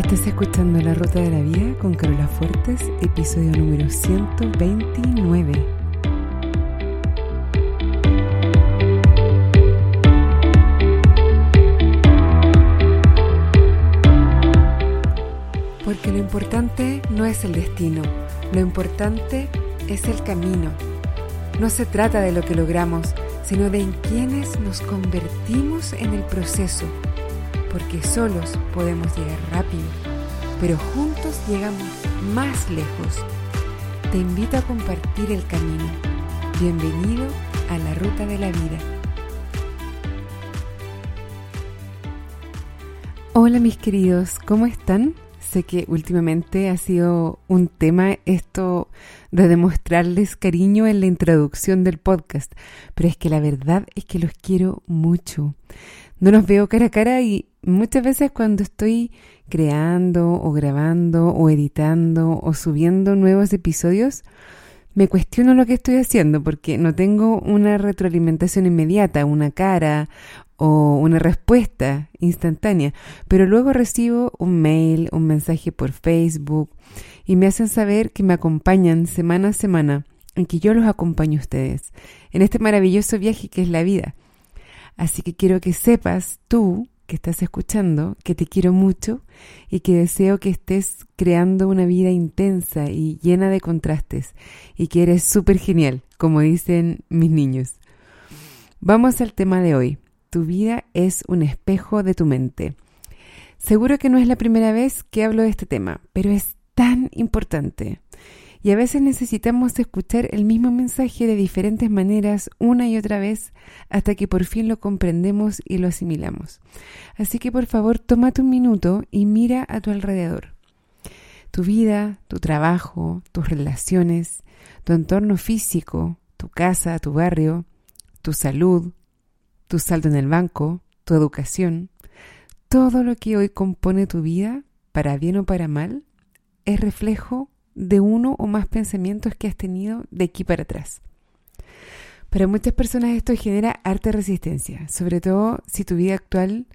Estás escuchando La Ruta de la Vida con Carola Fuertes, episodio número 129. Porque lo importante no es el destino, lo importante es el camino. No se trata de lo que logramos, sino de en quienes nos convertimos en el proceso porque solos podemos llegar rápido, pero juntos llegamos más lejos. Te invito a compartir el camino. Bienvenido a la ruta de la vida. Hola mis queridos, ¿cómo están? Sé que últimamente ha sido un tema esto de demostrarles cariño en la introducción del podcast, pero es que la verdad es que los quiero mucho. No los veo cara a cara y muchas veces cuando estoy creando o grabando o editando o subiendo nuevos episodios, me cuestiono lo que estoy haciendo porque no tengo una retroalimentación inmediata, una cara o una respuesta instantánea, pero luego recibo un mail, un mensaje por Facebook y me hacen saber que me acompañan semana a semana, en que yo los acompaño a ustedes en este maravilloso viaje que es la vida. Así que quiero que sepas tú que estás escuchando, que te quiero mucho y que deseo que estés creando una vida intensa y llena de contrastes y que eres súper genial, como dicen mis niños. Vamos al tema de hoy. Tu vida es un espejo de tu mente. Seguro que no es la primera vez que hablo de este tema, pero es tan importante. Y a veces necesitamos escuchar el mismo mensaje de diferentes maneras una y otra vez hasta que por fin lo comprendemos y lo asimilamos. Así que por favor, tómate un minuto y mira a tu alrededor. Tu vida, tu trabajo, tus relaciones, tu entorno físico, tu casa, tu barrio, tu salud, tu saldo en el banco, tu educación, todo lo que hoy compone tu vida, para bien o para mal, es reflejo de uno o más pensamientos que has tenido de aquí para atrás. Para muchas personas esto genera harta resistencia, sobre todo si tu vida actual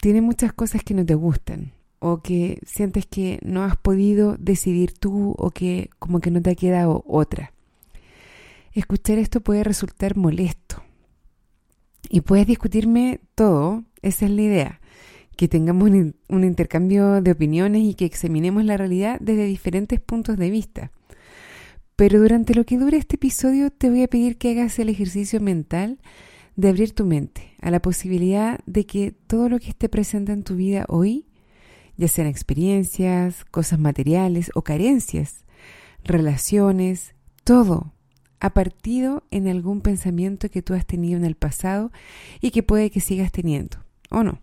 tiene muchas cosas que no te gustan o que sientes que no has podido decidir tú o que como que no te ha quedado otra. Escuchar esto puede resultar molesto y puedes discutirme todo, esa es la idea que tengamos un, intercambio de opiniones y que examinemos la realidad desde diferentes puntos de vista. Pero durante lo que dure este episodio te voy a pedir que hagas el ejercicio mental de abrir tu mente a la posibilidad de que todo lo que esté presente en tu vida hoy, ya sean experiencias, cosas materiales o carencias, relaciones, todo ha partido en algún pensamiento que tú has tenido en el pasado y que puede que sigas teniendo, ¿o no?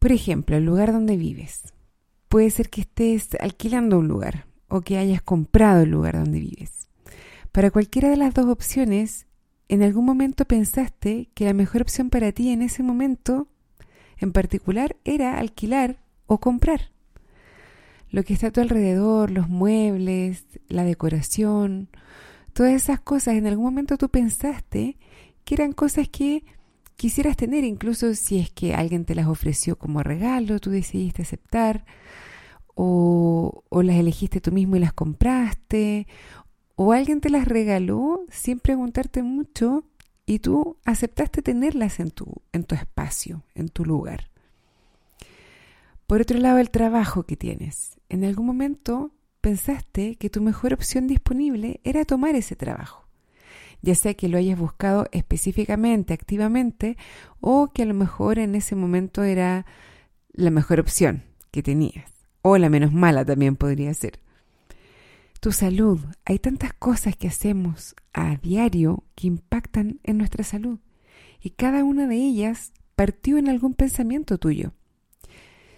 Por ejemplo, el lugar donde vives. Puede ser que estés alquilando un lugar o que hayas comprado el lugar donde vives. Para cualquiera de las dos opciones, en algún momento pensaste que la mejor opción para ti en ese momento en particular era alquilar o comprar. Lo que está a tu alrededor, los muebles, la decoración, todas esas cosas, en algún momento tú pensaste que eran cosas que quisieras tener, incluso si es que alguien te las ofreció como regalo, tú decidiste aceptar, o, o las elegiste tú mismo y las compraste, o alguien te las regaló sin preguntarte mucho y tú aceptaste tenerlas en tu, en tu espacio, en tu lugar. Por otro lado, el trabajo que tienes. En algún momento pensaste que tu mejor opción disponible era tomar ese trabajo ya sea que lo hayas buscado específicamente, activamente, o que a lo mejor en ese momento era la mejor opción que tenías, o la menos mala también podría ser. Tu salud, hay tantas cosas que hacemos a diario que impactan en nuestra salud, y cada una de ellas partió en algún pensamiento tuyo.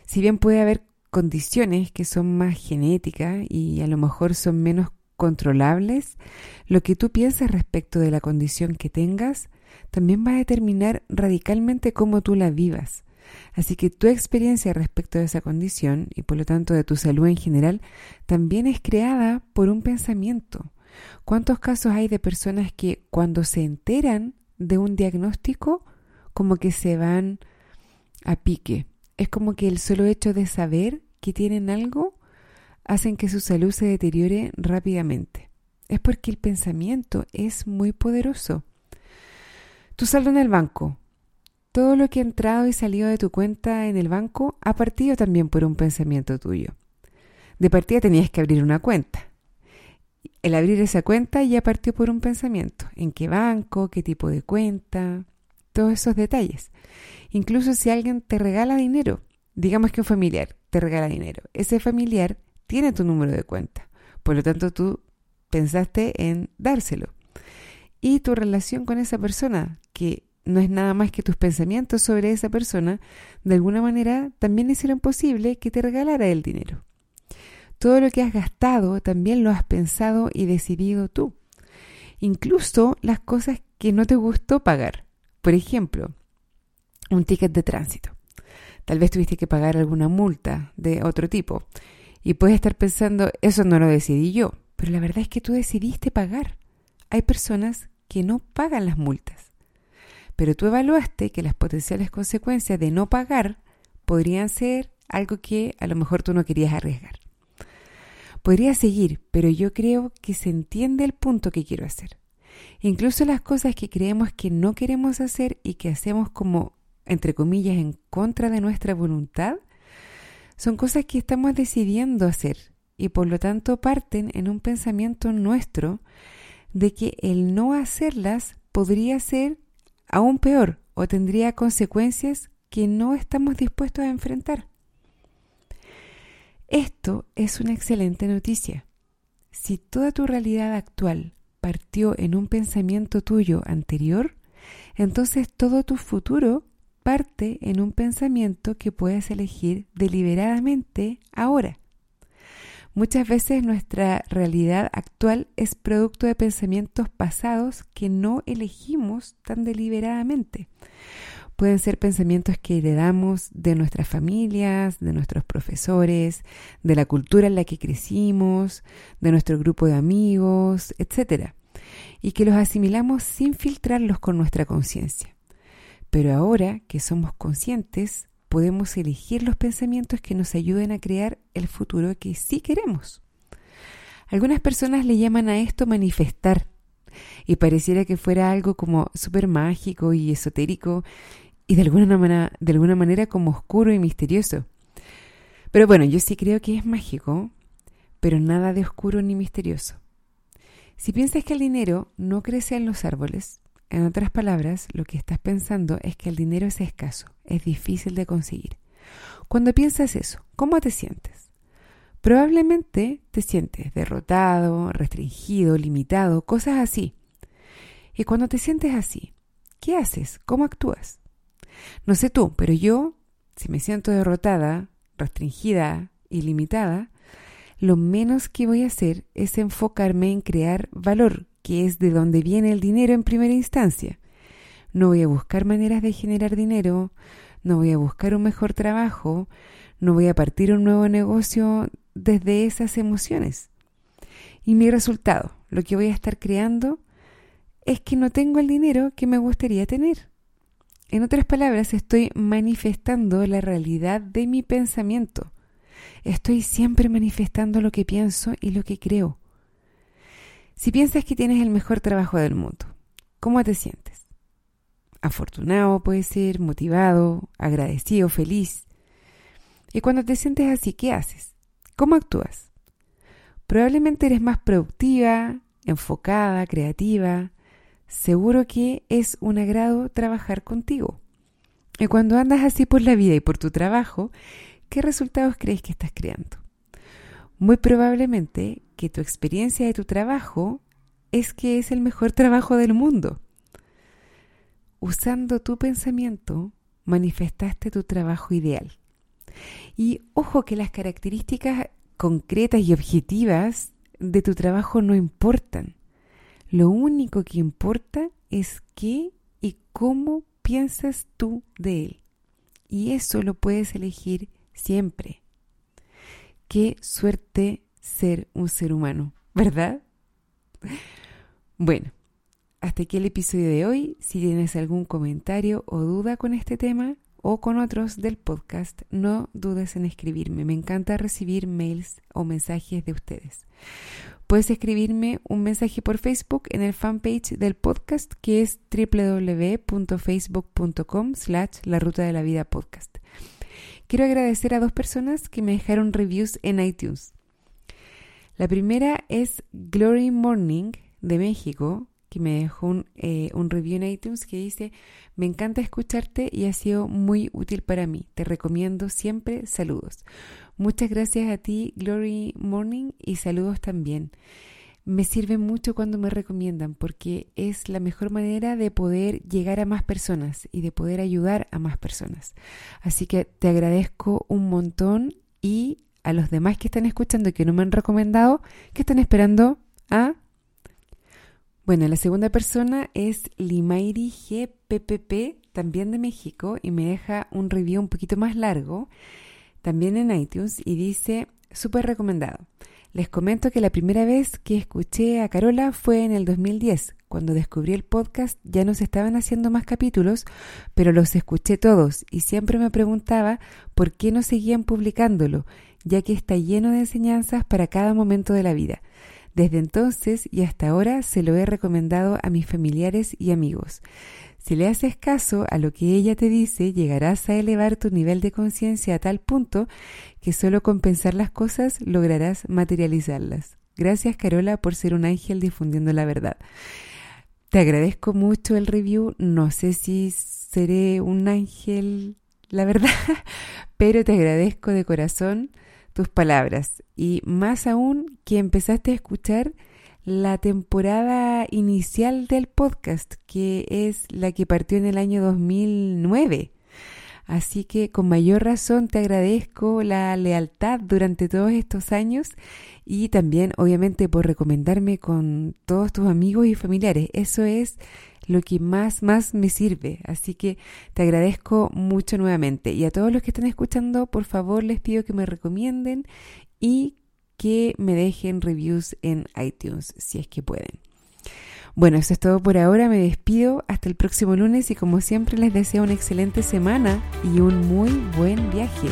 Si bien puede haber condiciones que son más genéticas y a lo mejor son menos controlables, lo que tú piensas respecto de la condición que tengas también va a determinar radicalmente cómo tú la vivas. Así que tu experiencia respecto de esa condición y por lo tanto de tu salud en general también es creada por un pensamiento. ¿Cuántos casos hay de personas que cuando se enteran de un diagnóstico como que se van a pique, Es como que el solo hecho de saber que tienen algo hacen que su salud se deteriore rápidamente. Es porque el pensamiento es muy poderoso. Tu saldo en el banco. Todo lo que ha entrado y salido de tu cuenta en el banco ha partido también por un pensamiento tuyo. De partida tenías que abrir una cuenta. El abrir esa cuenta ya partió por un pensamiento. ¿En qué banco? ¿Qué tipo de cuenta? Todos esos detalles. Incluso si alguien te regala dinero, digamos que un familiar te regala dinero, ese familiar tiene tu número de cuenta. Por lo tanto, tú pensaste en dárselo. Y tu relación con esa persona, que no es nada más que tus pensamientos sobre esa persona, de alguna manera también hicieron posible que te regalara el dinero. Todo lo que has gastado también lo has pensado y decidido tú. Incluso las cosas que no te gustó pagar. Por ejemplo, un ticket de tránsito. Tal vez tuviste que pagar alguna multa de otro tipo. Y puedes estar pensando, eso no lo decidí yo. Pero la verdad es que tú decidiste pagar. Hay personas que no pagan las multas. Pero tú evaluaste que las potenciales consecuencias de no pagar podrían ser algo que a lo mejor tú no querías arriesgar. Podría seguir, pero yo creo que se entiende el punto que quiero hacer. Incluso las cosas que creemos que no queremos hacer y que hacemos como, entre comillas, en contra de nuestra voluntad, son cosas que estamos decidiendo hacer y por lo tanto parten en un pensamiento nuestro de que el no hacerlas podría ser aún peor o tendría consecuencias que no estamos dispuestos a enfrentar. Esto es una excelente noticia. Si toda tu realidad actual partió en un pensamiento tuyo anterior, entonces todo tu futuro parte en un pensamiento que puedes elegir deliberadamente ahora. Muchas veces nuestra realidad actual es producto de pensamientos pasados que no elegimos tan deliberadamente. Pueden ser pensamientos que heredamos de nuestras familias, de nuestros profesores, de la cultura en la que crecimos, de nuestro grupo de amigos, etc. Y que los asimilamos sin filtrarlos con nuestra conciencia. Pero ahora que somos conscientes, podemos elegir los pensamientos que nos ayuden a crear el futuro que sí queremos. Algunas personas le llaman a esto manifestar y pareciera que fuera algo como súper mágico y esotérico y de alguna, manera, de alguna manera como oscuro y misterioso. Pero bueno, yo sí creo que es mágico, pero nada de oscuro ni misterioso. Si piensas que el dinero no crece en los árboles, en otras palabras, lo que estás pensando es que el dinero es escaso, es difícil de conseguir. Cuando piensas eso, ¿cómo te sientes? Probablemente te sientes derrotado, restringido, limitado, cosas así. Y cuando te sientes así, ¿qué haces? ¿Cómo actúas? No sé tú, pero yo, si me siento derrotada, restringida y limitada, lo menos que voy a hacer es enfocarme en crear valor, que es de donde viene el dinero en primera instancia. No voy a buscar maneras de generar dinero, no voy a buscar un mejor trabajo, no voy a partir un nuevo negocio desde esas emociones. Y mi resultado, lo que voy a estar creando, es que no tengo el dinero que me gustaría tener. En otras palabras, estoy manifestando la realidad de mi pensamiento. Estoy siempre manifestando lo que pienso y lo que creo. Si piensas que tienes el mejor trabajo del mundo, ¿cómo te sientes? Afortunado puede ser, motivado, agradecido, feliz. Y cuando te sientes así, ¿qué haces? ¿Cómo actúas? Probablemente eres más productiva, enfocada, creativa. Seguro que es un agrado trabajar contigo. Y cuando andas así por la vida y por tu trabajo, ¿qué resultados crees que estás creando? Muy probablemente que tu experiencia de tu trabajo es que es el mejor trabajo del mundo. Usando tu pensamiento, manifestaste tu trabajo ideal. Y ojo que las características concretas y objetivas de tu trabajo no importan. Lo único que importa es qué y cómo piensas tú de él. Y eso lo puedes elegir siempre. Qué suerte ser un ser humano, ¿verdad? Bueno, hasta aquí el episodio de hoy. Si tienes algún comentario o duda con este tema, o con otros del podcast, no dudes en escribirme. Me encanta recibir mails o mensajes de ustedes. Puedes escribirme un mensaje por Facebook en el fanpage del podcast que es www.facebook.com slash la ruta de la vida podcast. Quiero agradecer a dos personas que me dejaron reviews en iTunes. La primera es Glory Morning de México, que me dejó un, eh, un, review en iTunes que dice, me encanta escucharte y ha sido muy útil para mí. Te recomiendo siempre saludos. Muchas gracias a ti, Glory Morning, y saludos también. Me sirve mucho cuando me recomiendan porque es la mejor manera de poder llegar a más personas y de poder ayudar a más personas. Así que te agradezco un montón y a los demás que están escuchando y que no me han recomendado, que están esperando a... Bueno, la segunda persona es Limairi GPPP, también de México, y me deja un review un poquito más largo, también en iTunes, y dice, súper recomendado. Les comento que la primera vez que escuché a Carola fue en el 2010. Cuando descubrí el podcast ya no se estaban haciendo más capítulos, pero los escuché todos y siempre me preguntaba por qué no seguían publicándolo ya que está lleno de enseñanzas para cada momento de la vida. Desde entonces y hasta ahora se lo he recomendado a mis familiares y amigos. Si le haces caso a lo que ella te dice, llegarás a elevar tu nivel de conciencia a tal punto que solo con pensar las cosas lograrás materializarlas. Gracias Carola por ser un ángel difundiendo la verdad. Te agradezco mucho el review. No sé si seré un ángel, la verdad, pero te agradezco de corazón tus palabras y más aún que empezaste a escuchar la temporada inicial del podcast, que es la que partió en el año 2009. Así que con mayor razón te agradezco la lealtad durante todos estos años y también obviamente por recomendarme con todos tus amigos y familiares. Eso es lo que más, más me sirve. Así que te agradezco mucho nuevamente. Y a todos los que están escuchando, por favor les pido que me recomienden y que me dejen reviews en iTunes, si es que pueden. Bueno, eso es todo por ahora. Me despido hasta el próximo lunes y como siempre les deseo una excelente semana y un muy buen viaje.